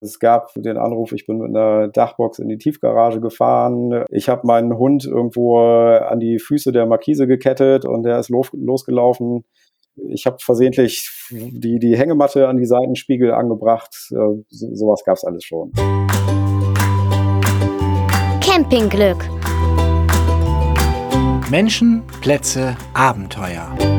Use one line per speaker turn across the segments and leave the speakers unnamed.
Es gab den Anruf, ich bin mit einer Dachbox in die Tiefgarage gefahren. Ich habe meinen Hund irgendwo an die Füße der Markise gekettet und der ist los, losgelaufen. Ich habe versehentlich die, die Hängematte an die Seitenspiegel angebracht. Äh, so, sowas gab es alles schon.
Campingglück.
Menschen, Plätze, Abenteuer.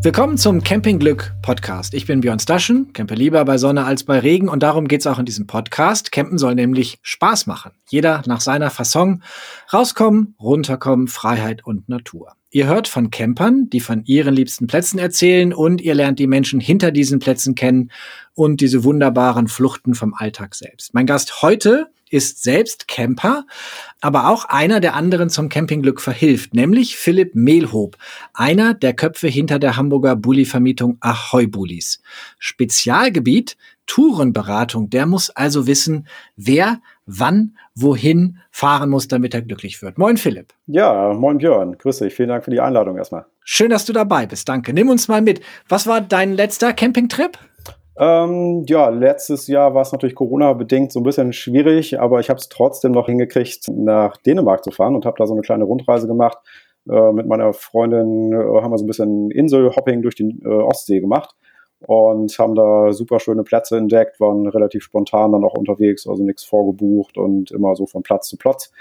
Willkommen zum Campingglück Podcast. Ich bin Björn Staschen, campe lieber bei Sonne als bei Regen und darum geht's auch in diesem Podcast. Campen soll nämlich Spaß machen. Jeder nach seiner Fasson. Rauskommen, runterkommen, Freiheit und Natur. Ihr hört von Campern, die von ihren liebsten Plätzen erzählen und ihr lernt die Menschen hinter diesen Plätzen kennen und diese wunderbaren Fluchten vom Alltag selbst. Mein Gast heute ist selbst Camper, aber auch einer, der anderen zum Campingglück verhilft, nämlich Philipp Mehlhob, einer der Köpfe hinter der Hamburger Bulli-Vermietung Ahoy Bullis. Spezialgebiet Tourenberatung, der muss also wissen, wer wann, wohin fahren muss, damit er glücklich wird. Moin Philipp.
Ja, moin Björn. Grüß dich. Vielen Dank für die Einladung erstmal.
Schön, dass du dabei bist. Danke. Nimm uns mal mit. Was war dein letzter Campingtrip?
Ähm, ja, letztes Jahr war es natürlich Corona-bedingt so ein bisschen schwierig, aber ich habe es trotzdem noch hingekriegt, nach Dänemark zu fahren und habe da so eine kleine Rundreise gemacht. Äh, mit meiner Freundin äh, haben wir so ein bisschen Inselhopping durch die äh, Ostsee gemacht und haben da super schöne Plätze entdeckt, waren relativ spontan dann auch unterwegs, also nichts vorgebucht und immer so von Platz zu Platz.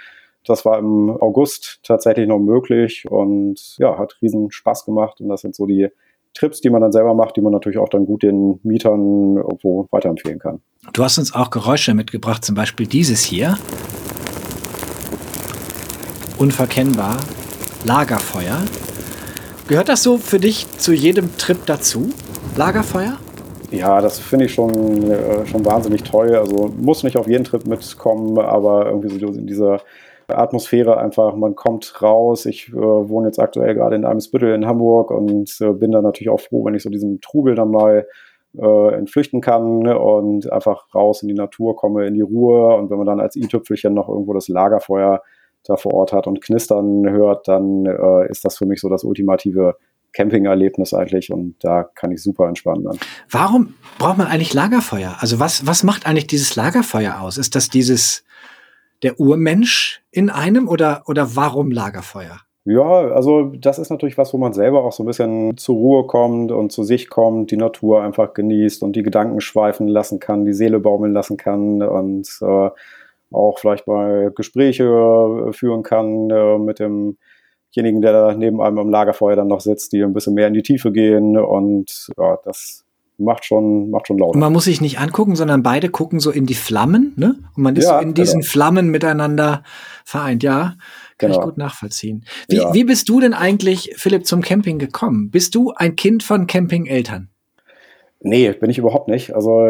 Das war im August tatsächlich noch möglich und ja, hat riesen Spaß gemacht und das sind so die Trips, die man dann selber macht, die man natürlich auch dann gut den Mietern irgendwo weiterempfehlen kann.
Du hast uns auch Geräusche mitgebracht, zum Beispiel dieses hier. Unverkennbar. Lagerfeuer. Gehört das so für dich zu jedem Trip dazu? Lagerfeuer?
Ja, das finde ich schon, äh, schon wahnsinnig toll. Also muss nicht auf jeden Trip mitkommen, aber irgendwie so in dieser Atmosphäre einfach, man kommt raus. Ich äh, wohne jetzt aktuell gerade in Eimsbüttel in Hamburg und äh, bin dann natürlich auch froh, wenn ich so diesen Trubel dann mal äh, entflüchten kann ne, und einfach raus in die Natur komme, in die Ruhe. Und wenn man dann als i-Tüpfelchen noch irgendwo das Lagerfeuer da vor Ort hat und knistern hört, dann äh, ist das für mich so das ultimative Campingerlebnis eigentlich und da kann ich super entspannen dann.
Warum braucht man eigentlich Lagerfeuer? Also was, was macht eigentlich dieses Lagerfeuer aus? Ist das dieses der Urmensch in einem oder, oder warum Lagerfeuer?
Ja, also das ist natürlich was, wo man selber auch so ein bisschen zur Ruhe kommt und zu sich kommt, die Natur einfach genießt und die Gedanken schweifen lassen kann, die Seele baumeln lassen kann und äh, auch vielleicht mal Gespräche äh, führen kann äh, mit demjenigen, der da neben einem am Lagerfeuer dann noch sitzt, die ein bisschen mehr in die Tiefe gehen und ja, das macht schon, macht schon laut.
Und man muss sich nicht angucken, sondern beide gucken so in die Flammen, ne? Und man ist ja, so in diesen genau. Flammen miteinander vereint, ja. Kann genau. ich gut nachvollziehen. Wie, ja. wie bist du denn eigentlich, Philipp, zum Camping gekommen? Bist du ein Kind von Campingeltern?
Nee, bin ich überhaupt nicht. Also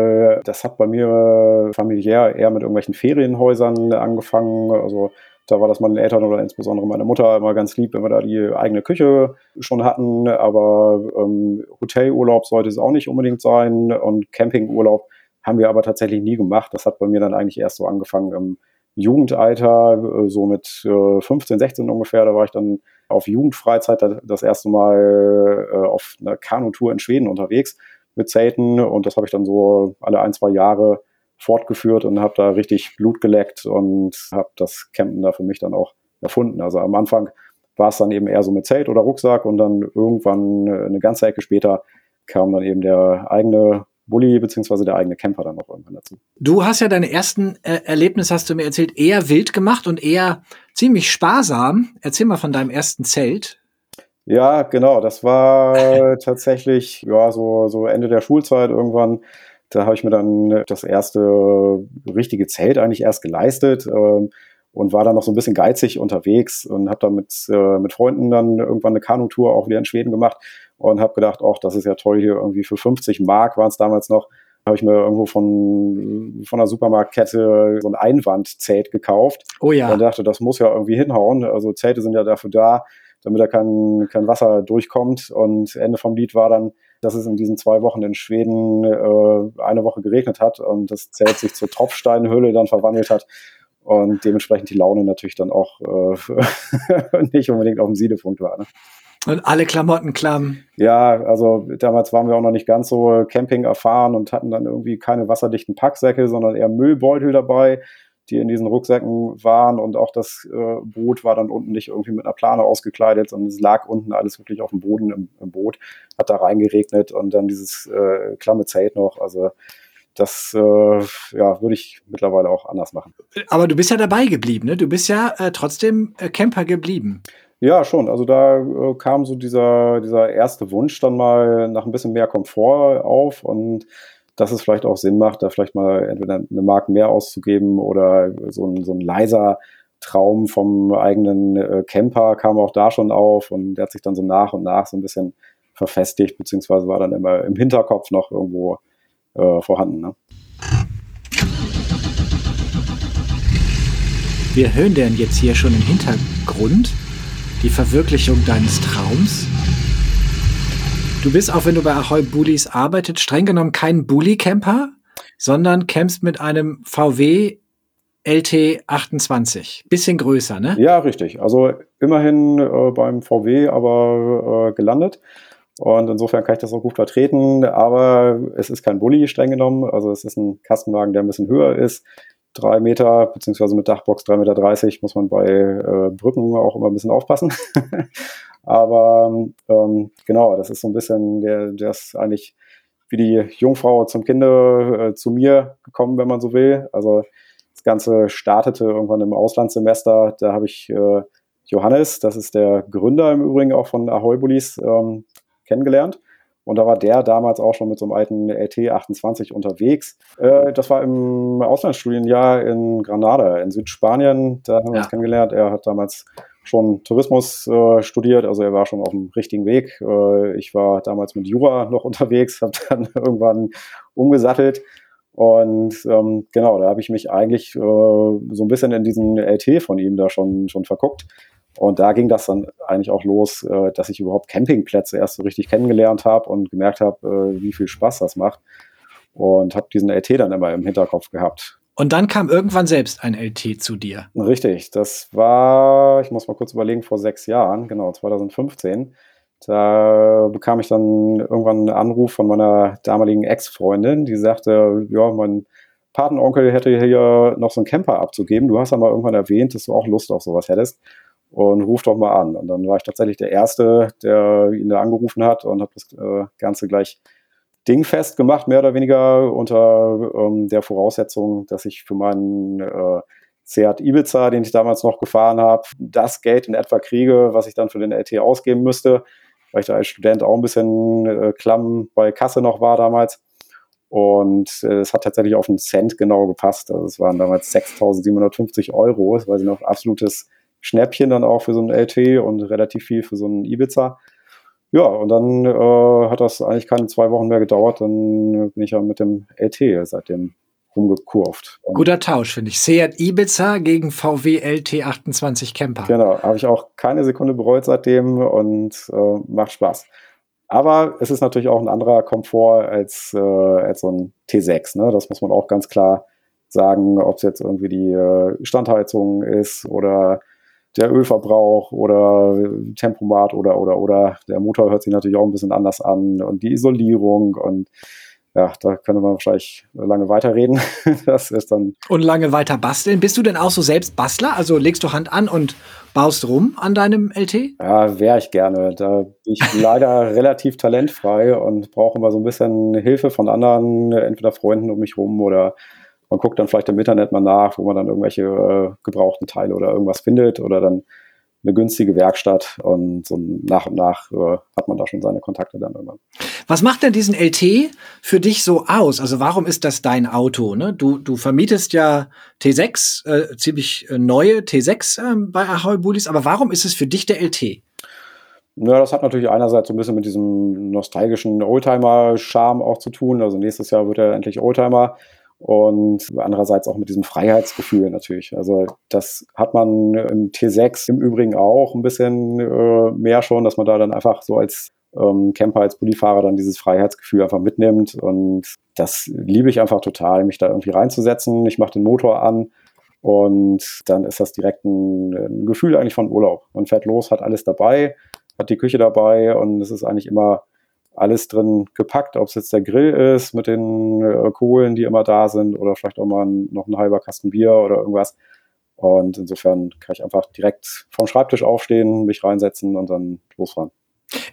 das hat bei mir familiär eher mit irgendwelchen Ferienhäusern angefangen. Also da war das meinen Eltern oder insbesondere meine Mutter immer ganz lieb, wenn wir da die eigene Küche schon hatten. Aber ähm, Hotelurlaub sollte es auch nicht unbedingt sein. Und Campingurlaub haben wir aber tatsächlich nie gemacht. Das hat bei mir dann eigentlich erst so angefangen im Jugendalter, äh, so mit äh, 15, 16 ungefähr. Da war ich dann auf Jugendfreizeit das erste Mal äh, auf einer Kanutour in Schweden unterwegs mit Zelten. Und das habe ich dann so alle ein, zwei Jahre fortgeführt und habe da richtig Blut geleckt und habe das Campen da für mich dann auch erfunden. Also am Anfang war es dann eben eher so mit Zelt oder Rucksack und dann irgendwann eine ganze Ecke später kam dann eben der eigene Bulli beziehungsweise der eigene Camper dann noch irgendwann dazu.
Du hast ja deine ersten äh, Erlebnisse, hast du mir erzählt, eher wild gemacht und eher ziemlich sparsam. Erzähl mal von deinem ersten Zelt.
Ja, genau. Das war tatsächlich ja so so Ende der Schulzeit irgendwann da habe ich mir dann das erste richtige Zelt eigentlich erst geleistet ähm, und war dann noch so ein bisschen geizig unterwegs und habe dann mit, äh, mit Freunden dann irgendwann eine Kanutour auch wieder in Schweden gemacht und habe gedacht, ach, das ist ja toll hier irgendwie für 50 Mark waren es damals noch, habe ich mir irgendwo von, von einer Supermarktkette so ein Einwandzelt gekauft.
Oh ja.
Und dachte, das muss ja irgendwie hinhauen. Also Zelte sind ja dafür da, damit da kein, kein Wasser durchkommt. Und Ende vom Lied war dann, dass es in diesen zwei Wochen in Schweden äh, eine Woche geregnet hat und das Zelt sich zur Tropfsteinhöhle dann verwandelt hat und dementsprechend die Laune natürlich dann auch äh, nicht unbedingt auf dem Siedepunkt war. Ne?
Und alle Klamotten klamm.
Ja, also damals waren wir auch noch nicht ganz so Camping erfahren und hatten dann irgendwie keine wasserdichten Packsäcke, sondern eher Müllbeutel dabei, die in diesen Rucksäcken waren und auch das äh, Boot war dann unten nicht irgendwie mit einer Plane ausgekleidet, sondern es lag unten alles wirklich auf dem Boden im, im Boot, hat da reingeregnet und dann dieses äh, klamme Zelt noch, also das äh, ja, würde ich mittlerweile auch anders machen.
Aber du bist ja dabei geblieben, ne? Du bist ja äh, trotzdem äh, Camper geblieben.
Ja, schon. Also da äh, kam so dieser, dieser erste Wunsch dann mal nach ein bisschen mehr Komfort auf und dass es vielleicht auch Sinn macht, da vielleicht mal entweder eine Mark mehr auszugeben oder so ein, so ein leiser Traum vom eigenen äh, Camper kam auch da schon auf und der hat sich dann so nach und nach so ein bisschen verfestigt, beziehungsweise war dann immer im Hinterkopf noch irgendwo äh, vorhanden. Ne?
Wir hören denn jetzt hier schon im Hintergrund die Verwirklichung deines Traums. Du bist, auch wenn du bei Ahoy Bullies arbeitet, streng genommen kein Bully-Camper, sondern campst mit einem VW LT28. Bisschen größer, ne?
Ja, richtig. Also immerhin äh, beim VW, aber äh, gelandet. Und insofern kann ich das auch gut vertreten. Aber es ist kein Bulli streng genommen. Also es ist ein Kastenwagen, der ein bisschen höher ist. Drei Meter, beziehungsweise mit Dachbox 3,30 Meter muss man bei äh, Brücken auch immer ein bisschen aufpassen. Aber ähm, genau, das ist so ein bisschen, der, der ist eigentlich wie die Jungfrau zum Kinder äh, zu mir gekommen, wenn man so will. Also das Ganze startete irgendwann im Auslandssemester. Da habe ich äh, Johannes, das ist der Gründer im Übrigen auch von Ahoy Bullies, ähm, kennengelernt. Und da war der damals auch schon mit so einem alten LT28 unterwegs. Äh, das war im Auslandsstudienjahr in Granada, in Südspanien. Da haben wir ja. uns kennengelernt. Er hat damals schon Tourismus äh, studiert, also er war schon auf dem richtigen Weg. Äh, ich war damals mit Jura noch unterwegs, habe dann irgendwann umgesattelt. Und ähm, genau, da habe ich mich eigentlich äh, so ein bisschen in diesen LT von ihm da schon, schon verguckt. Und da ging das dann eigentlich auch los, äh, dass ich überhaupt Campingplätze erst so richtig kennengelernt habe und gemerkt habe, äh, wie viel Spaß das macht. Und habe diesen LT dann immer im Hinterkopf gehabt.
Und dann kam irgendwann selbst ein LT zu dir.
Richtig, das war, ich muss mal kurz überlegen, vor sechs Jahren, genau, 2015. Da bekam ich dann irgendwann einen Anruf von meiner damaligen Ex-Freundin, die sagte, ja, mein Patenonkel hätte hier noch so einen Camper abzugeben. Du hast ja mal irgendwann erwähnt, dass du auch Lust auf sowas hättest und ruf doch mal an. Und dann war ich tatsächlich der Erste, der ihn da angerufen hat und habe das äh, Ganze gleich dingfest gemacht, mehr oder weniger unter ähm, der Voraussetzung, dass ich für meinen äh, Seat Ibiza, den ich damals noch gefahren habe, das Geld in etwa kriege, was ich dann für den LT ausgeben müsste, weil ich da als Student auch ein bisschen äh, klamm bei Kasse noch war damals. Und äh, es hat tatsächlich auf einen Cent genau gepasst. Also es waren damals 6.750 Euro. Das war noch absolutes Schnäppchen dann auch für so ein LT und relativ viel für so einen Ibiza. Ja, und dann äh, hat das eigentlich keine zwei Wochen mehr gedauert. Dann bin ich ja mit dem LT seitdem rumgekurvt.
Guter Tausch, finde ich. Seat Ibiza gegen VW LT28 Camper.
Genau, habe ich auch keine Sekunde bereut seitdem und äh, macht Spaß. Aber es ist natürlich auch ein anderer Komfort als, äh, als so ein T6. Ne? Das muss man auch ganz klar sagen, ob es jetzt irgendwie die äh, Standheizung ist oder der Ölverbrauch oder Tempomat oder oder oder der Motor hört sich natürlich auch ein bisschen anders an und die Isolierung und ja, da könnte man wahrscheinlich lange weiterreden. das ist dann.
Und lange weiter basteln. Bist du denn auch so selbst Bastler? Also legst du Hand an und baust rum an deinem LT?
Ja, wäre ich gerne. Da bin ich leider relativ talentfrei und brauche immer so ein bisschen Hilfe von anderen, entweder Freunden um mich rum oder man guckt dann vielleicht im Internet mal nach, wo man dann irgendwelche äh, gebrauchten Teile oder irgendwas findet oder dann eine günstige Werkstatt und so nach und nach äh, hat man da schon seine Kontakte dann irgendwann.
Was macht denn diesen LT für dich so aus? Also warum ist das dein Auto? Ne? Du, du vermietest ja T6, äh, ziemlich äh, neue T6 äh, bei Ahoy Bullies, aber warum ist es für dich der LT?
Ja, das hat natürlich einerseits so ein bisschen mit diesem nostalgischen Oldtimer-Charme auch zu tun. Also nächstes Jahr wird er endlich Oldtimer und andererseits auch mit diesem Freiheitsgefühl natürlich. Also das hat man im T6 im Übrigen auch ein bisschen äh, mehr schon, dass man da dann einfach so als ähm, Camper, als Bullifahrer dann dieses Freiheitsgefühl einfach mitnimmt und das liebe ich einfach total, mich da irgendwie reinzusetzen. Ich mache den Motor an und dann ist das direkt ein, ein Gefühl eigentlich von Urlaub. Man fährt los, hat alles dabei, hat die Küche dabei und es ist eigentlich immer alles drin gepackt, ob es jetzt der Grill ist mit den äh, Kohlen, die immer da sind oder vielleicht auch mal ein, noch ein halber Kasten Bier oder irgendwas. Und insofern kann ich einfach direkt vom Schreibtisch aufstehen, mich reinsetzen und dann losfahren.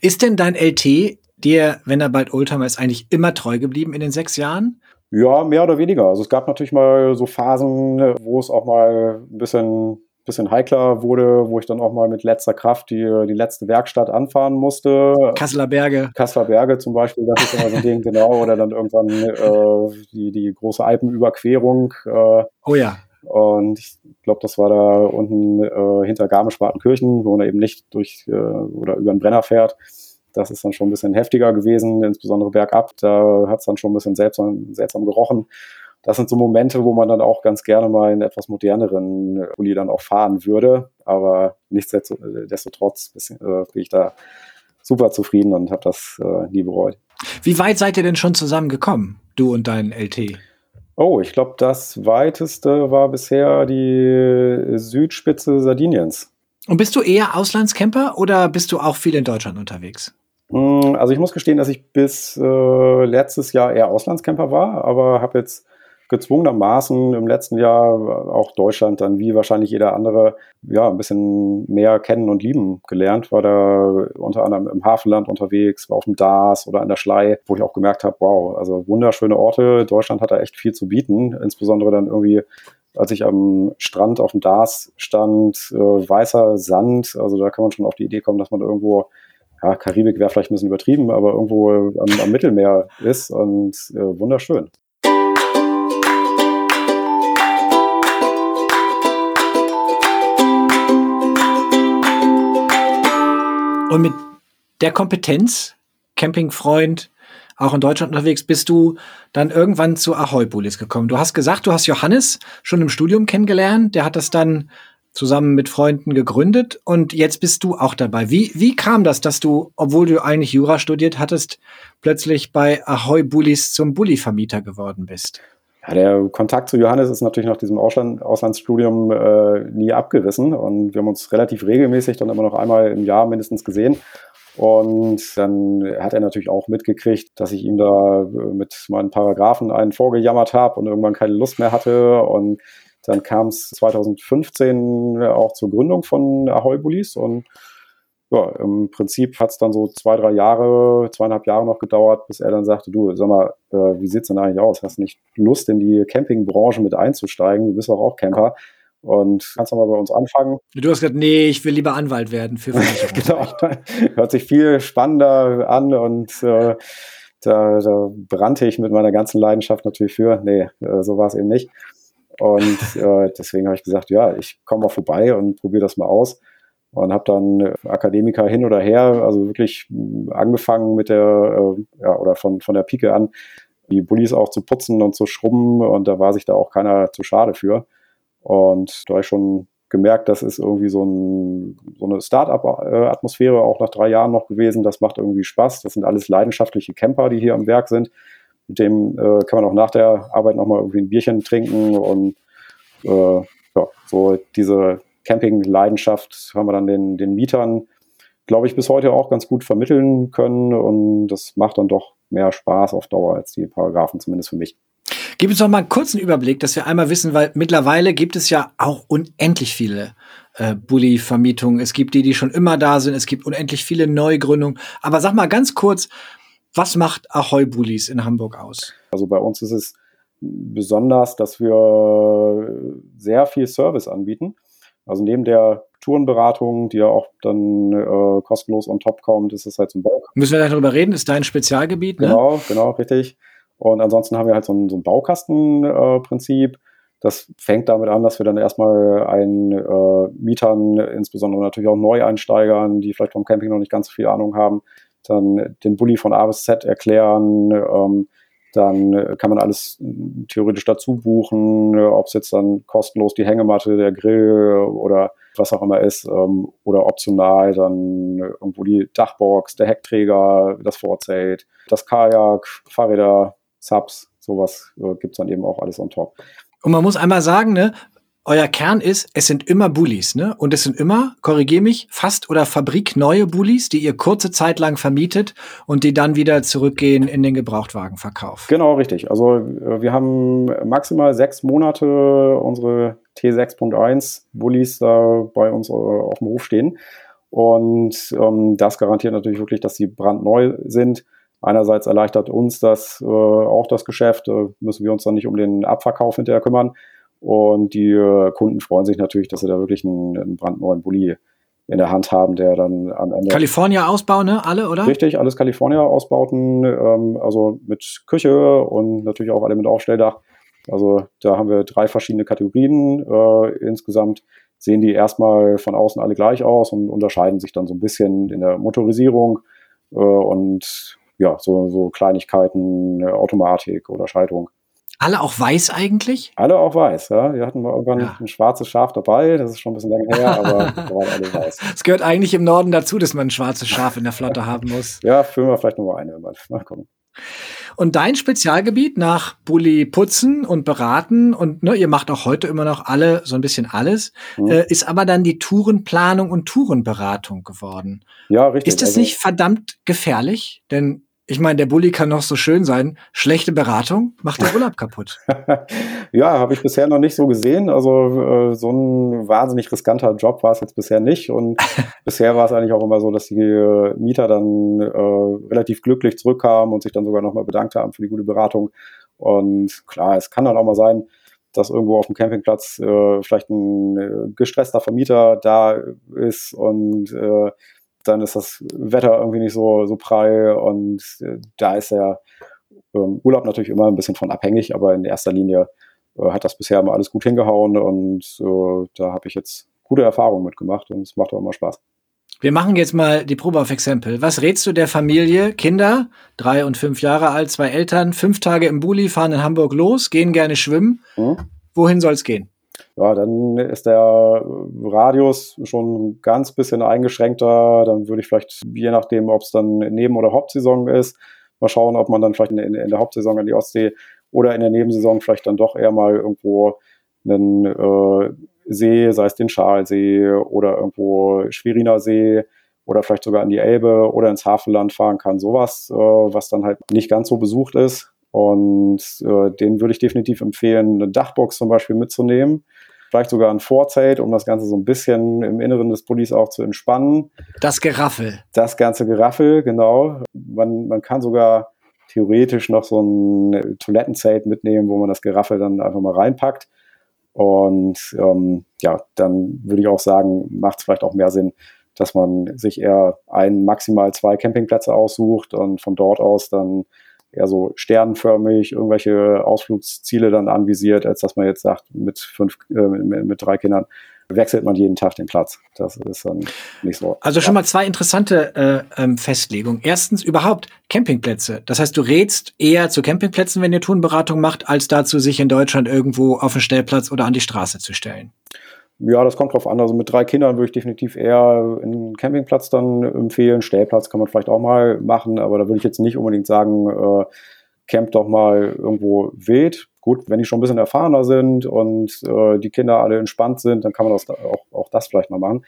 Ist denn dein LT dir, wenn er bald Oldtimer ist, eigentlich immer treu geblieben in den sechs Jahren?
Ja, mehr oder weniger. Also es gab natürlich mal so Phasen, wo es auch mal ein bisschen bisschen heikler wurde, wo ich dann auch mal mit letzter Kraft die, die letzte Werkstatt anfahren musste.
Kasseler Berge.
Kasseler Berge zum Beispiel, das ist immer so ein Ding, genau. Oder dann irgendwann äh, die, die große Alpenüberquerung. Äh,
oh ja.
Und ich glaube, das war da unten äh, hinter Garmisch-Partenkirchen, wo man eben nicht durch äh, oder über den Brenner fährt. Das ist dann schon ein bisschen heftiger gewesen, insbesondere bergab. Da hat es dann schon ein bisschen seltsam, seltsam gerochen das sind so Momente, wo man dann auch ganz gerne mal einen etwas moderneren Uli dann auch fahren würde. Aber nichtsdestotrotz äh, bin ich da super zufrieden und habe das äh, nie bereut.
Wie weit seid ihr denn schon zusammengekommen, du und dein LT?
Oh, ich glaube, das weiteste war bisher die Südspitze Sardiniens.
Und bist du eher Auslandscamper oder bist du auch viel in Deutschland unterwegs?
Hm, also ich muss gestehen, dass ich bis äh, letztes Jahr eher Auslandscamper war, aber habe jetzt gezwungenermaßen im letzten Jahr auch Deutschland dann wie wahrscheinlich jeder andere ja ein bisschen mehr kennen und lieben gelernt. War da unter anderem im Hafenland unterwegs, war auf dem Dars oder an der Schlei, wo ich auch gemerkt habe, wow, also wunderschöne Orte. Deutschland hat da echt viel zu bieten, insbesondere dann irgendwie als ich am Strand auf dem Dars stand, äh, weißer Sand, also da kann man schon auf die Idee kommen, dass man irgendwo ja, Karibik wäre vielleicht ein bisschen übertrieben, aber irgendwo am, am Mittelmeer ist und äh, wunderschön.
Und mit der Kompetenz, Campingfreund, auch in Deutschland unterwegs, bist du dann irgendwann zu Ahoy Bullis gekommen. Du hast gesagt, du hast Johannes schon im Studium kennengelernt. Der hat das dann zusammen mit Freunden gegründet und jetzt bist du auch dabei. Wie, wie kam das, dass du, obwohl du eigentlich Jura studiert hattest, plötzlich bei Ahoy Bullis zum Bulli-Vermieter geworden bist?
Ja, der Kontakt zu Johannes ist natürlich nach diesem Ausland, Auslandsstudium äh, nie abgerissen und wir haben uns relativ regelmäßig dann immer noch einmal im Jahr mindestens gesehen. Und dann hat er natürlich auch mitgekriegt, dass ich ihm da äh, mit meinen Paragraphen einen vorgejammert habe und irgendwann keine Lust mehr hatte. Und dann kam es 2015 auch zur Gründung von Ahoy Bullies und ja, im Prinzip hat es dann so zwei, drei Jahre, zweieinhalb Jahre noch gedauert, bis er dann sagte, du, sag mal, äh, wie sieht's denn eigentlich aus? Hast du nicht Lust, in die Campingbranche mit einzusteigen? Du bist doch auch Camper. Und kannst du mal bei uns anfangen?
Du hast gesagt, nee, ich will lieber Anwalt werden für
Genau, hört sich viel spannender an und äh, da, da brannte ich mit meiner ganzen Leidenschaft natürlich für. Nee, äh, so war es eben nicht. Und äh, deswegen habe ich gesagt, ja, ich komme mal vorbei und probiere das mal aus und habe dann Akademiker hin oder her, also wirklich angefangen mit der, äh, ja, oder von, von der Pike an, die Bullies auch zu putzen und zu schrubben und da war sich da auch keiner zu schade für. Und da habe ich schon gemerkt, das ist irgendwie so, ein, so eine Start-up-Atmosphäre auch nach drei Jahren noch gewesen. Das macht irgendwie Spaß. Das sind alles leidenschaftliche Camper, die hier am Werk sind. Mit dem äh, kann man auch nach der Arbeit nochmal irgendwie ein Bierchen trinken und äh, ja, so diese Camping-Leidenschaft haben wir dann den, den Mietern, glaube ich, bis heute auch ganz gut vermitteln können. Und das macht dann doch mehr Spaß auf Dauer als die Paragraphen, zumindest für mich.
Gib uns noch mal einen kurzen Überblick, dass wir einmal wissen, weil mittlerweile gibt es ja auch unendlich viele äh, Bulli-Vermietungen. Es gibt die, die schon immer da sind. Es gibt unendlich viele Neugründungen. Aber sag mal ganz kurz, was macht Ahoy Bullies in Hamburg aus?
Also bei uns ist es besonders, dass wir sehr viel Service anbieten. Also neben der Tourenberatung, die ja auch dann äh, kostenlos on top kommt, ist es halt so ein Bau.
Müssen wir darüber reden? Ist dein Spezialgebiet?
Ne? Genau, genau, richtig. Und ansonsten haben wir halt so ein, so ein Baukastenprinzip. Äh, das fängt damit an, dass wir dann erstmal einen äh, Mietern, insbesondere natürlich auch Neueinsteigern, die vielleicht vom Camping noch nicht ganz so viel Ahnung haben, dann den Bulli von A bis Z erklären, ähm, dann äh, kann man alles äh, theoretisch dazu buchen, äh, ob es jetzt dann kostenlos die Hängematte, der Grill oder was auch immer ist, ähm, oder optional dann irgendwo die Dachbox, der Heckträger, das Vorzelt, das Kajak, Fahrräder, Subs, sowas gibt es dann eben auch alles on top.
Und man muss einmal sagen, ne, euer Kern ist, es sind immer Bullies, ne? Und es sind immer, korrigier mich, fast oder fabrikneue Bullies, die ihr kurze Zeit lang vermietet und die dann wieder zurückgehen in den Gebrauchtwagenverkauf.
Genau, richtig. Also äh, wir haben maximal sechs Monate unsere T6.1 Bullies da bei uns äh, auf dem Hof stehen. Und ähm, das garantiert natürlich wirklich, dass sie brandneu sind. Einerseits erleichtert uns das äh, auch das Geschäft, äh, müssen wir uns dann nicht um den Abverkauf hinterher kümmern. Und die äh, Kunden freuen sich natürlich, dass sie da wirklich einen, einen brandneuen Bulli in der Hand haben, der dann am Ende.
California Ausbau, ne? Alle, oder?
Richtig, alles California Ausbauten, ähm, also mit Küche und natürlich auch alle mit Aufstelldach. Also da haben wir drei verschiedene Kategorien. Äh, insgesamt sehen die erstmal von außen alle gleich aus und unterscheiden sich dann so ein bisschen in der Motorisierung äh, und ja, so, so Kleinigkeiten, Automatik oder Schaltung.
Alle auch weiß eigentlich?
Alle auch weiß, ja. Wir hatten mal irgendwann ja. ein schwarzes Schaf dabei, das ist schon ein bisschen länger her, aber da waren alle weiß.
Es gehört eigentlich im Norden dazu, dass man ein schwarzes Schaf in der Flotte haben muss.
Ja, füllen wir vielleicht nochmal eine. Mal gucken.
Und dein Spezialgebiet nach Bulli putzen und beraten und ne, ihr macht auch heute immer noch alle so ein bisschen alles, mhm. äh, ist aber dann die Tourenplanung und Tourenberatung geworden.
Ja, richtig.
Ist das also, nicht verdammt gefährlich? Denn ich meine, der Bulli kann noch so schön sein. Schlechte Beratung macht den Urlaub kaputt.
ja, habe ich bisher noch nicht so gesehen. Also äh, so ein wahnsinnig riskanter Job war es jetzt bisher nicht. Und bisher war es eigentlich auch immer so, dass die äh, Mieter dann äh, relativ glücklich zurückkamen und sich dann sogar nochmal bedankt haben für die gute Beratung. Und klar, es kann dann auch mal sein, dass irgendwo auf dem Campingplatz äh, vielleicht ein äh, gestresster Vermieter da ist und äh, dann ist das Wetter irgendwie nicht so, so prall und äh, da ist der ähm, Urlaub natürlich immer ein bisschen von abhängig, aber in erster Linie äh, hat das bisher immer alles gut hingehauen und äh, da habe ich jetzt gute Erfahrungen mitgemacht und es macht auch immer Spaß.
Wir machen jetzt mal die Probe auf Exempel. Was rätst du der Familie? Kinder, drei und fünf Jahre alt, zwei Eltern, fünf Tage im Bulli, fahren in Hamburg los, gehen gerne schwimmen. Mhm. Wohin soll es gehen?
Ja, dann ist der Radius schon ein ganz bisschen eingeschränkter. Dann würde ich vielleicht, je nachdem, ob es dann Neben- oder Hauptsaison ist, mal schauen, ob man dann vielleicht in, in, der Hauptsaison an die Ostsee oder in der Nebensaison vielleicht dann doch eher mal irgendwo einen äh, See, sei es den Schalsee oder irgendwo Schweriner See oder vielleicht sogar an die Elbe oder ins Hafenland fahren kann. Sowas, äh, was dann halt nicht ganz so besucht ist. Und äh, den würde ich definitiv empfehlen, eine Dachbox zum Beispiel mitzunehmen. Vielleicht sogar ein Vorzelt, um das Ganze so ein bisschen im Inneren des Pullis auch zu entspannen.
Das Geraffel.
Das ganze Geraffel, genau. Man, man kann sogar theoretisch noch so ein Toilettenzelt mitnehmen, wo man das Geraffel dann einfach mal reinpackt. Und ähm, ja, dann würde ich auch sagen, macht es vielleicht auch mehr Sinn, dass man sich eher ein, maximal zwei Campingplätze aussucht und von dort aus dann eher so sternförmig irgendwelche Ausflugsziele dann anvisiert, als dass man jetzt sagt, mit fünf, äh, mit, mit, drei Kindern wechselt man jeden Tag den Platz. Das ist dann nicht so.
Also schon mal zwei interessante äh, ähm, Festlegungen. Erstens überhaupt Campingplätze. Das heißt, du rätst eher zu Campingplätzen, wenn ihr Tourenberatung macht, als dazu, sich in Deutschland irgendwo auf den Stellplatz oder an die Straße zu stellen.
Ja, das kommt drauf an. Also mit drei Kindern würde ich definitiv eher einen Campingplatz dann empfehlen. Stellplatz kann man vielleicht auch mal machen, aber da würde ich jetzt nicht unbedingt sagen, äh, camp doch mal irgendwo wild. Gut, wenn die schon ein bisschen erfahrener sind und äh, die Kinder alle entspannt sind, dann kann man das auch, auch das vielleicht mal machen.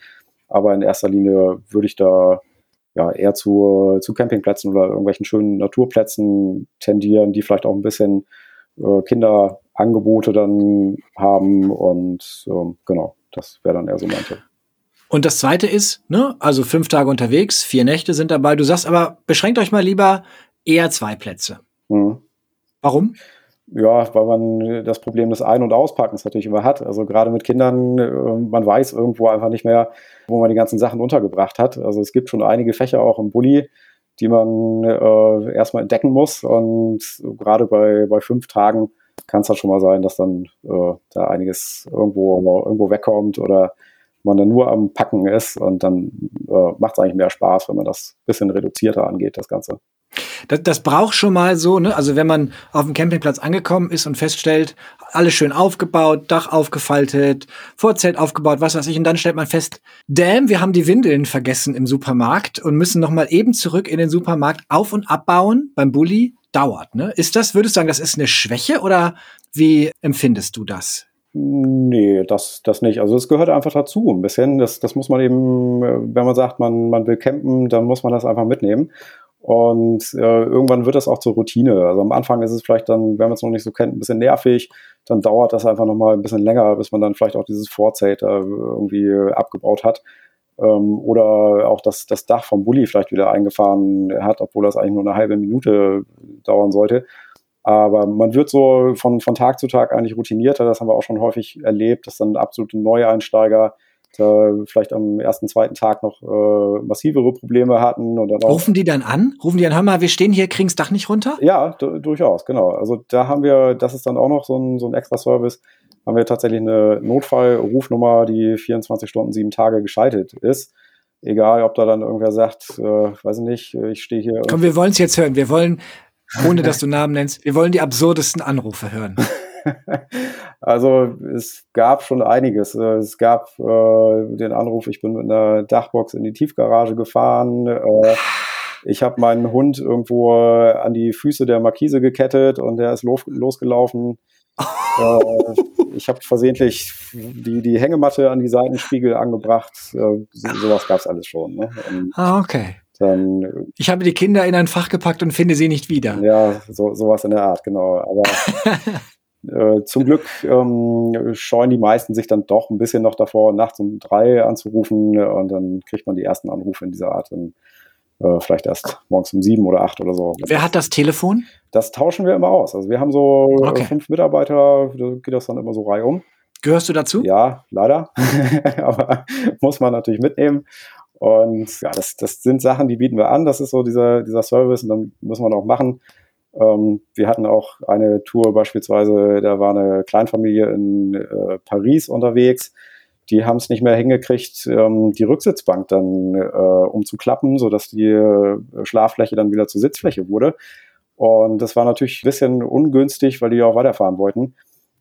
Aber in erster Linie würde ich da ja, eher zu, zu Campingplätzen oder irgendwelchen schönen Naturplätzen tendieren, die vielleicht auch ein bisschen äh, Kinderangebote dann haben und ähm, genau. Das wäre dann eher so mein Tipp.
Und das zweite ist, ne, also fünf Tage unterwegs, vier Nächte sind dabei. Du sagst aber, beschränkt euch mal lieber eher zwei Plätze. Mhm. Warum?
Ja, weil man das Problem des Ein- und Auspackens natürlich immer hat. Also gerade mit Kindern, äh, man weiß irgendwo einfach nicht mehr, wo man die ganzen Sachen untergebracht hat. Also es gibt schon einige Fächer auch im Bulli, die man äh, erstmal entdecken muss. Und gerade bei, bei fünf Tagen kann es halt schon mal sein, dass dann äh, da einiges irgendwo, irgendwo wegkommt oder man dann nur am Packen ist und dann äh, macht es eigentlich mehr Spaß, wenn man das bisschen reduzierter angeht, das Ganze.
Das, das braucht schon mal so, ne? Also wenn man auf dem Campingplatz angekommen ist und feststellt, alles schön aufgebaut, Dach aufgefaltet, Vorzelt aufgebaut, was weiß ich, und dann stellt man fest, damn, wir haben die Windeln vergessen im Supermarkt und müssen noch mal eben zurück in den Supermarkt auf und abbauen beim Bulli dauert. Ne? Ist das, würdest du sagen, das ist eine Schwäche oder wie empfindest du das?
Nee, das, das nicht. Also es gehört einfach dazu ein bisschen. Das, das muss man eben, wenn man sagt, man, man will campen, dann muss man das einfach mitnehmen. Und äh, irgendwann wird das auch zur Routine. Also am Anfang ist es vielleicht dann, wenn man es noch nicht so kennt, ein bisschen nervig. Dann dauert das einfach nochmal ein bisschen länger, bis man dann vielleicht auch dieses Vorzelt äh, irgendwie abgebaut hat. Ähm, oder auch das, das Dach vom Bulli vielleicht wieder eingefahren hat, obwohl das eigentlich nur eine halbe Minute dauern sollte. Aber man wird so von, von Tag zu Tag eigentlich routinierter. Das haben wir auch schon häufig erlebt, dass dann absolute Neueinsteiger da vielleicht am ersten, zweiten Tag noch äh, massivere Probleme hatten. Und dann
auch Rufen die dann an? Rufen die an, hör mal, wir stehen hier, kriegen das Dach nicht runter?
Ja, durchaus, genau. Also da haben wir, das ist dann auch noch so ein, so ein extra Service, haben wir tatsächlich eine Notfallrufnummer, die 24 Stunden, sieben Tage geschaltet ist. Egal, ob da dann irgendwer sagt, äh, weiß ich nicht, ich stehe hier.
Komm, wir wollen es jetzt hören. Wir wollen, ohne dass du Namen nennst. Wir wollen die absurdesten Anrufe hören.
also es gab schon einiges. Es gab äh, den Anruf, ich bin mit einer Dachbox in die Tiefgarage gefahren. Äh, ich habe meinen Hund irgendwo an die Füße der Markise gekettet und der ist los, losgelaufen. äh, ich habe versehentlich die, die Hängematte an die Seitenspiegel angebracht. Äh, so, sowas gab es alles schon. Ne?
ah, okay. Dann, ich habe die Kinder in ein Fach gepackt und finde sie nicht wieder.
Ja, so, sowas in der Art, genau. Aber äh, zum Glück ähm, scheuen die meisten sich dann doch ein bisschen noch davor, nachts um drei anzurufen und dann kriegt man die ersten Anrufe in dieser Art dann äh, vielleicht erst morgens um sieben oder acht oder so.
Wer hat das Telefon?
Das tauschen wir immer aus. Also wir haben so okay. fünf Mitarbeiter, da geht das dann immer so reihum.
Gehörst du dazu?
Ja, leider. Aber muss man natürlich mitnehmen. Und ja, das, das sind Sachen, die bieten wir an. Das ist so dieser, dieser Service und dann muss man auch machen. Ähm, wir hatten auch eine Tour beispielsweise, da war eine Kleinfamilie in äh, Paris unterwegs. Die haben es nicht mehr hingekriegt, ähm, die Rücksitzbank dann äh, umzuklappen, sodass die äh, Schlaffläche dann wieder zur Sitzfläche wurde. Und das war natürlich ein bisschen ungünstig, weil die auch weiterfahren wollten.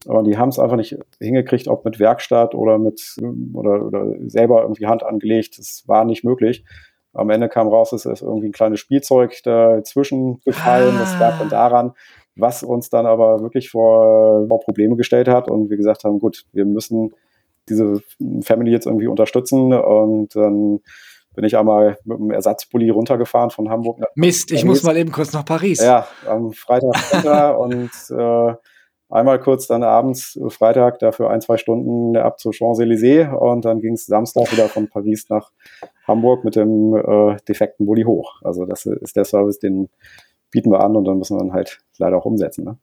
Und die haben es einfach nicht hingekriegt, ob mit Werkstatt oder mit oder, oder selber irgendwie Hand angelegt. Das war nicht möglich. Am Ende kam raus, es ist irgendwie ein kleines Spielzeug dazwischen gefallen. Ah. Das lag dann daran, was uns dann aber wirklich vor, vor Probleme gestellt hat. Und wir gesagt haben, gut, wir müssen diese Family jetzt irgendwie unterstützen. Und dann bin ich einmal mit einem Ersatzpulli runtergefahren von Hamburg.
Mist, ich muss mal eben kurz nach Paris.
Ja, am Freitag und äh, einmal kurz dann abends, äh, Freitag, dafür ein, zwei Stunden ab zur Champs-Élysées und dann ging es Samstag wieder von Paris nach Hamburg mit dem äh, defekten Bulli hoch. Also das ist der Service, den bieten wir an und dann müssen wir dann halt leider auch umsetzen.
Ne?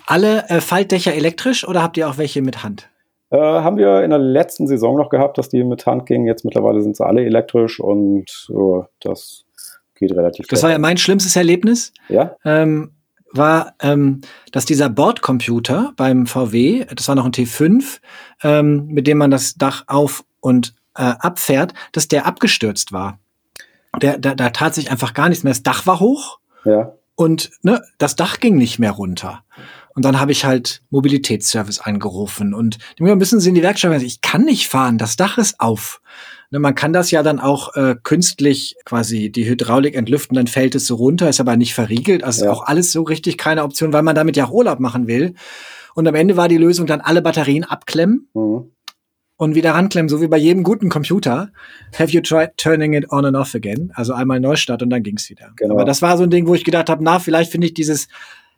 Alle äh, Faltdächer elektrisch oder habt ihr auch welche mit Hand?
Äh, haben wir in der letzten Saison noch gehabt, dass die mit Hand gingen. Jetzt mittlerweile sind sie alle elektrisch und äh, das geht relativ
Das war ja mein schlimmstes Erlebnis.
Ja.
Ähm, war, ähm, dass dieser Bordcomputer beim VW, das war noch ein T5, ähm, mit dem man das Dach auf und äh, abfährt, dass der abgestürzt war. Der, da, da tat sich einfach gar nichts mehr. Das Dach war hoch
ja.
und ne, das Dach ging nicht mehr runter. Und dann habe ich halt Mobilitätsservice angerufen und die müssen sie in die Werkstatt. Ich kann nicht fahren, das Dach ist auf. Ne, man kann das ja dann auch äh, künstlich quasi die Hydraulik entlüften, dann fällt es so runter, ist aber nicht verriegelt. Also ja. ist auch alles so richtig keine Option, weil man damit ja auch Urlaub machen will. Und am Ende war die Lösung dann alle Batterien abklemmen. Mhm. Und wieder ranklemmen, so wie bei jedem guten Computer. Have you tried turning it on and off again? Also einmal Neustart und dann ging's wieder. Genau. Aber das war so ein Ding, wo ich gedacht habe, na, vielleicht finde ich dieses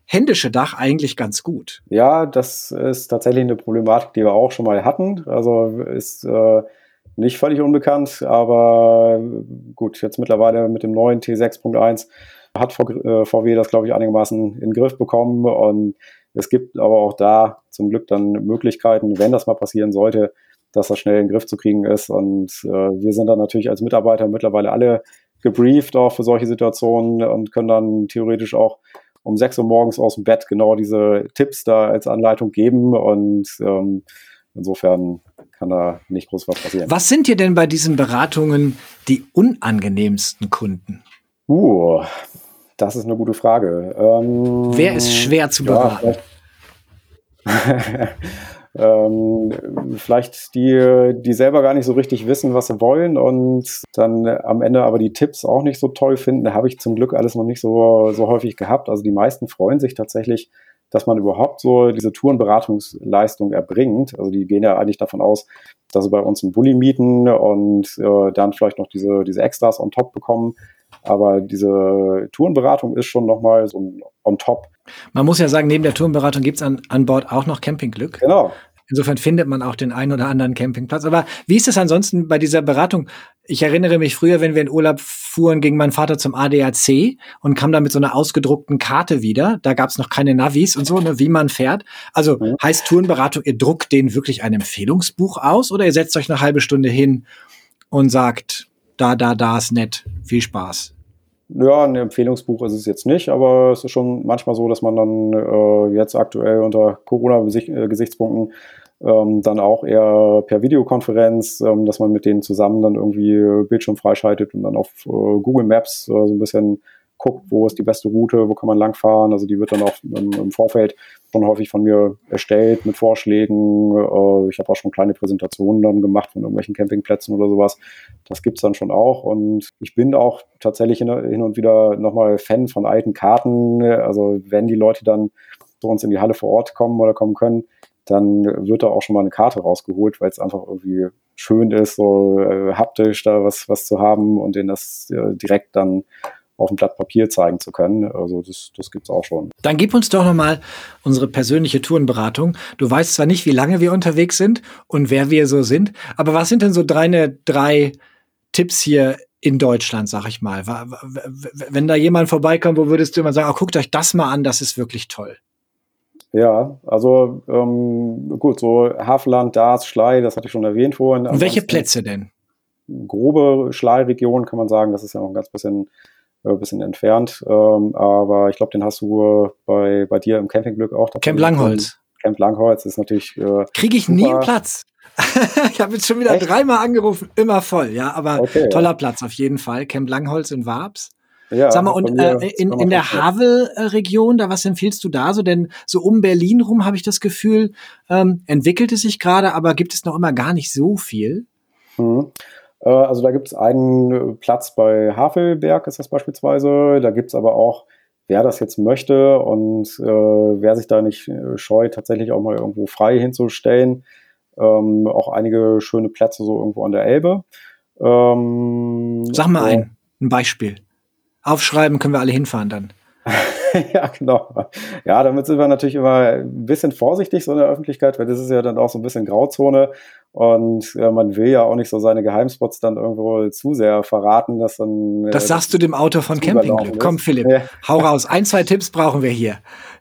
händische Dach eigentlich ganz gut.
Ja, das ist tatsächlich eine Problematik, die wir auch schon mal hatten. Also ist äh, nicht völlig unbekannt, aber gut, jetzt mittlerweile mit dem neuen T6.1 hat VW äh, das, glaube ich, einigermaßen in den Griff bekommen und es gibt aber auch da zum Glück dann Möglichkeiten, wenn das mal passieren sollte, dass das schnell in den Griff zu kriegen ist. Und äh, wir sind dann natürlich als Mitarbeiter mittlerweile alle gebrieft auch für solche Situationen und können dann theoretisch auch um 6 Uhr morgens aus dem Bett genau diese Tipps da als Anleitung geben. Und ähm, insofern kann da nicht groß was passieren.
Was sind dir denn bei diesen Beratungen die unangenehmsten Kunden?
Uh, das ist eine gute Frage.
Ähm, Wer ist schwer zu beraten?
Ja, ähm, vielleicht die, die selber gar nicht so richtig wissen, was sie wollen und dann am Ende aber die Tipps auch nicht so toll finden. Da habe ich zum Glück alles noch nicht so, so häufig gehabt. Also die meisten freuen sich tatsächlich, dass man überhaupt so diese Tourenberatungsleistung erbringt. Also die gehen ja eigentlich davon aus, dass sie bei uns einen Bulli mieten und äh, dann vielleicht noch diese, diese Extras on top bekommen. Aber diese Tourenberatung ist schon nochmal so ein on top.
Man muss ja sagen, neben der Tourenberatung gibt es an, an Bord auch noch Campingglück.
Genau.
Insofern findet man auch den einen oder anderen Campingplatz. Aber wie ist es ansonsten bei dieser Beratung? Ich erinnere mich früher, wenn wir in Urlaub fuhren, ging mein Vater zum ADAC und kam da mit so einer ausgedruckten Karte wieder. Da gab es noch keine Navis und so, ne, wie man fährt. Also mhm. heißt Tourenberatung, ihr druckt denen wirklich ein Empfehlungsbuch aus oder ihr setzt euch eine halbe Stunde hin und sagt, da, da, da ist nett, viel Spaß.
Ja, ein Empfehlungsbuch ist es jetzt nicht, aber es ist schon manchmal so, dass man dann äh, jetzt aktuell unter Corona-Gesichtspunkten ähm, dann auch eher per Videokonferenz, ähm, dass man mit denen zusammen dann irgendwie Bildschirm freischaltet und dann auf äh, Google Maps äh, so ein bisschen guckt, wo ist die beste Route, wo kann man langfahren. Also die wird dann auch im, im Vorfeld schon häufig von mir erstellt mit Vorschlägen. Äh, ich habe auch schon kleine Präsentationen dann gemacht von irgendwelchen Campingplätzen oder sowas. Das gibt's dann schon auch. Und ich bin auch tatsächlich hin, hin und wieder nochmal Fan von alten Karten. Also wenn die Leute dann zu uns in die Halle vor Ort kommen oder kommen können, dann wird da auch schon mal eine Karte rausgeholt, weil es einfach irgendwie schön ist, so äh, haptisch da was, was zu haben und denen das äh, direkt dann auf dem Blatt Papier zeigen zu können. Also das, das gibt es auch schon.
Dann gib uns doch nochmal unsere persönliche Tourenberatung. Du weißt zwar nicht, wie lange wir unterwegs sind und wer wir so sind, aber was sind denn so drei, drei Tipps hier in Deutschland, sag ich mal? Wenn da jemand vorbeikommt, wo würdest du immer sagen, oh, guckt euch das mal an, das ist wirklich toll.
Ja, also ähm, gut, so Havelland, Dars, Schlei, das hatte ich schon erwähnt vorhin.
Und welche Plätze denn?
Grobe Schlei-Region kann man sagen, das ist ja noch ein ganz bisschen ein äh, bisschen entfernt. Ähm, aber ich glaube, den hast du bei, bei dir im Campingglück auch.
Camp Langholz.
Camp Langholz ist natürlich. Äh,
Kriege ich super. nie einen Platz. ich habe jetzt schon wieder Echt? dreimal angerufen, immer voll, ja, aber okay, toller ja. Platz auf jeden Fall. Camp Langholz in Warbs. Ja, Sag mal, und äh, in, in der Havel-Region, da was empfiehlst du da so? Denn so um Berlin rum habe ich das Gefühl, ähm, entwickelt es sich gerade, aber gibt es noch immer gar nicht so viel.
Mhm. Äh, also da gibt es einen Platz bei Havelberg, ist das beispielsweise. Da gibt es aber auch, wer das jetzt möchte und äh, wer sich da nicht äh, scheut, tatsächlich auch mal irgendwo frei hinzustellen. Ähm, auch einige schöne Plätze so irgendwo an der Elbe.
Ähm, Sag mal ein, ein Beispiel. Aufschreiben können wir alle hinfahren dann.
ja, genau. Ja, damit sind wir natürlich immer ein bisschen vorsichtig so in der Öffentlichkeit, weil das ist ja dann auch so ein bisschen Grauzone und ja, man will ja auch nicht so seine Geheimspots dann irgendwo zu sehr verraten, dass dann.
Das äh, sagst du dem Auto von Campingglück. Komm, Philipp, ja. hau raus. Ein, zwei Tipps brauchen wir hier.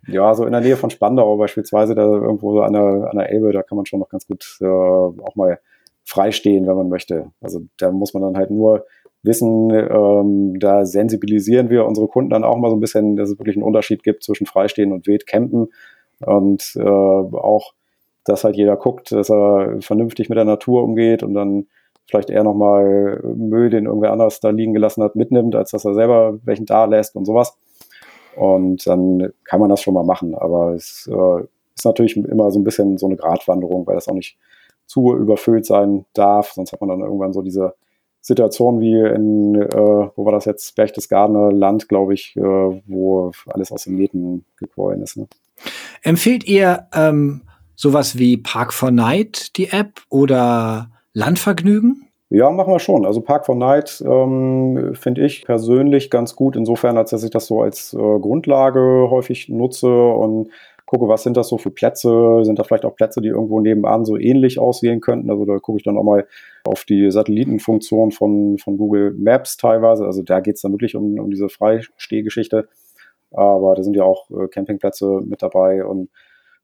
Ja, so in der Nähe von Spandau beispielsweise, da irgendwo so an der, an der Elbe, da kann man schon noch ganz gut äh, auch mal freistehen, wenn man möchte. Also da muss man dann halt nur wissen, ähm, da sensibilisieren wir unsere Kunden dann auch mal so ein bisschen, dass es wirklich einen Unterschied gibt zwischen Freistehen und Wildcampen und äh, auch, dass halt jeder guckt, dass er vernünftig mit der Natur umgeht und dann vielleicht eher nochmal Müll, den irgendwer anders da liegen gelassen hat, mitnimmt, als dass er selber welchen da lässt und sowas. Und dann kann man das schon mal machen. Aber es äh, ist natürlich immer so ein bisschen so eine Gratwanderung, weil das auch nicht zu überfüllt sein darf. Sonst hat man dann irgendwann so diese Situation wie in, äh, wo war das jetzt, Berchtesgadener Land, glaube ich, äh, wo alles aus den Nähten gequollen ist. Ne?
Empfehlt ihr ähm, sowas wie Park for Night, die App, oder Landvergnügen?
Ja, machen wir schon. Also Park for Night ähm, finde ich persönlich ganz gut, insofern, als dass ich das so als äh, Grundlage häufig nutze und gucke, was sind das so für Plätze? Sind da vielleicht auch Plätze, die irgendwo nebenan so ähnlich aussehen könnten? Also da gucke ich dann auch mal auf die Satellitenfunktion von, von Google Maps teilweise. Also da geht es dann wirklich um, um diese Freistehgeschichte. Aber da sind ja auch äh, Campingplätze mit dabei. Und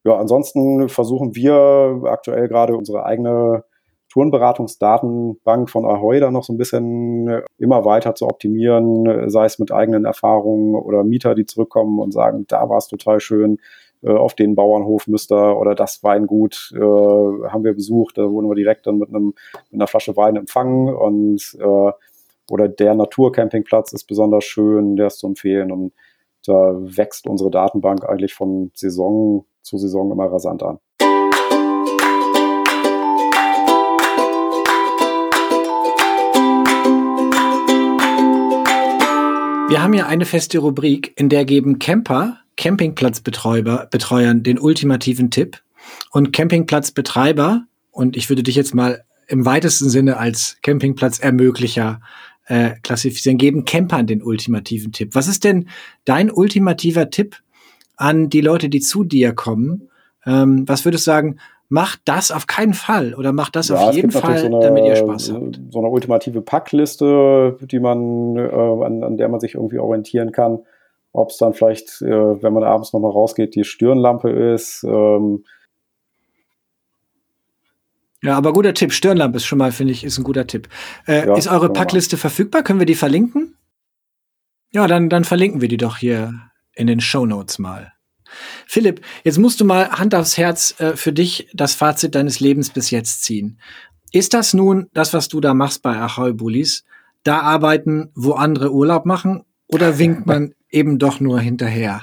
ja, ansonsten versuchen wir aktuell gerade unsere eigene Tourenberatungsdatenbank von Ahoy da noch so ein bisschen äh, immer weiter zu optimieren, sei es mit eigenen Erfahrungen oder Mieter, die zurückkommen und sagen, da war es total schön, äh, auf den Bauernhof Müster oder das Weingut äh, haben wir besucht. Da wurden wir direkt dann mit, einem, mit einer Flasche Wein empfangen und äh, oder der Naturcampingplatz ist besonders schön, der ist zu empfehlen und da wächst unsere Datenbank eigentlich von Saison zu Saison immer rasant an.
Wir haben ja eine feste Rubrik, in der geben Camper Campingplatzbetreuern den ultimativen Tipp. Und Campingplatzbetreiber, und ich würde dich jetzt mal im weitesten Sinne als Campingplatzermöglicher äh, klassifizieren, geben Campern den ultimativen Tipp. Was ist denn dein ultimativer Tipp an die Leute, die zu dir kommen? Ähm, was würdest du sagen, macht das auf keinen Fall oder macht das ja, auf jeden Fall, so eine, damit ihr Spaß habt.
So eine ultimative Packliste, die man, äh, an, an, der man sich irgendwie orientieren kann. Ob es dann vielleicht, äh, wenn man abends nochmal rausgeht, die Stirnlampe ist. Ähm.
ja, aber guter Tipp. Stirnlampe ist schon mal, finde ich, ist ein guter Tipp. Äh, ja, ist eure Packliste verfügbar? Können wir die verlinken? Ja, dann, dann verlinken wir die doch hier in den Show Notes mal. Philipp, jetzt musst du mal Hand aufs Herz äh, für dich das Fazit deines Lebens bis jetzt ziehen. Ist das nun das, was du da machst bei Ahoy Bullies? Da arbeiten, wo andere Urlaub machen? Oder winkt man eben doch nur hinterher?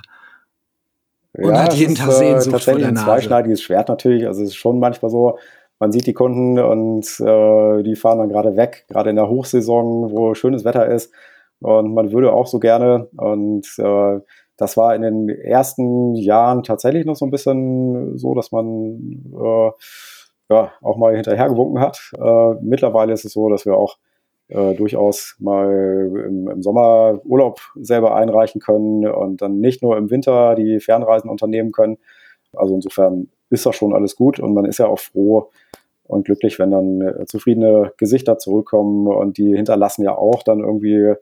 Und ja, hat jeden Tag Sehnsucht äh, tatsächlich vor der Nase. ein zweischneidiges Schwert natürlich. Also es ist schon manchmal so, man sieht die Kunden und äh, die fahren dann gerade weg, gerade in der Hochsaison, wo schönes Wetter ist. Und man würde auch so gerne. Und äh, das war in den ersten Jahren tatsächlich noch so ein bisschen so, dass man äh, ja, auch mal hinterhergewunken hat. Äh, mittlerweile ist es so, dass wir auch äh, durchaus mal im, im, Sommer Urlaub selber einreichen können und dann nicht nur im Winter die Fernreisen unternehmen können. Also insofern ist das schon alles gut und man ist ja auch froh und glücklich, wenn dann äh, zufriedene Gesichter zurückkommen und die hinterlassen ja auch dann irgendwie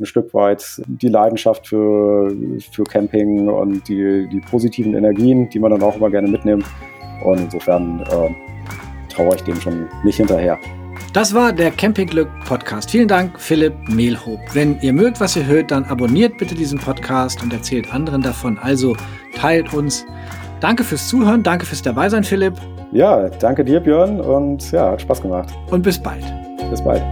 ein Stück weit die Leidenschaft für, für Camping und die, die positiven Energien, die man dann auch immer gerne mitnimmt. Und insofern äh, traue ich dem schon nicht hinterher.
Das war der Campingglück Podcast. Vielen Dank, Philipp Mehlhob. Wenn ihr mögt, was ihr hört, dann abonniert bitte diesen Podcast und erzählt anderen davon. Also teilt uns. Danke fürs Zuhören, danke fürs Dabeisein, Philipp.
Ja, danke dir, Björn, und ja, hat Spaß gemacht.
Und bis bald.
Bis bald.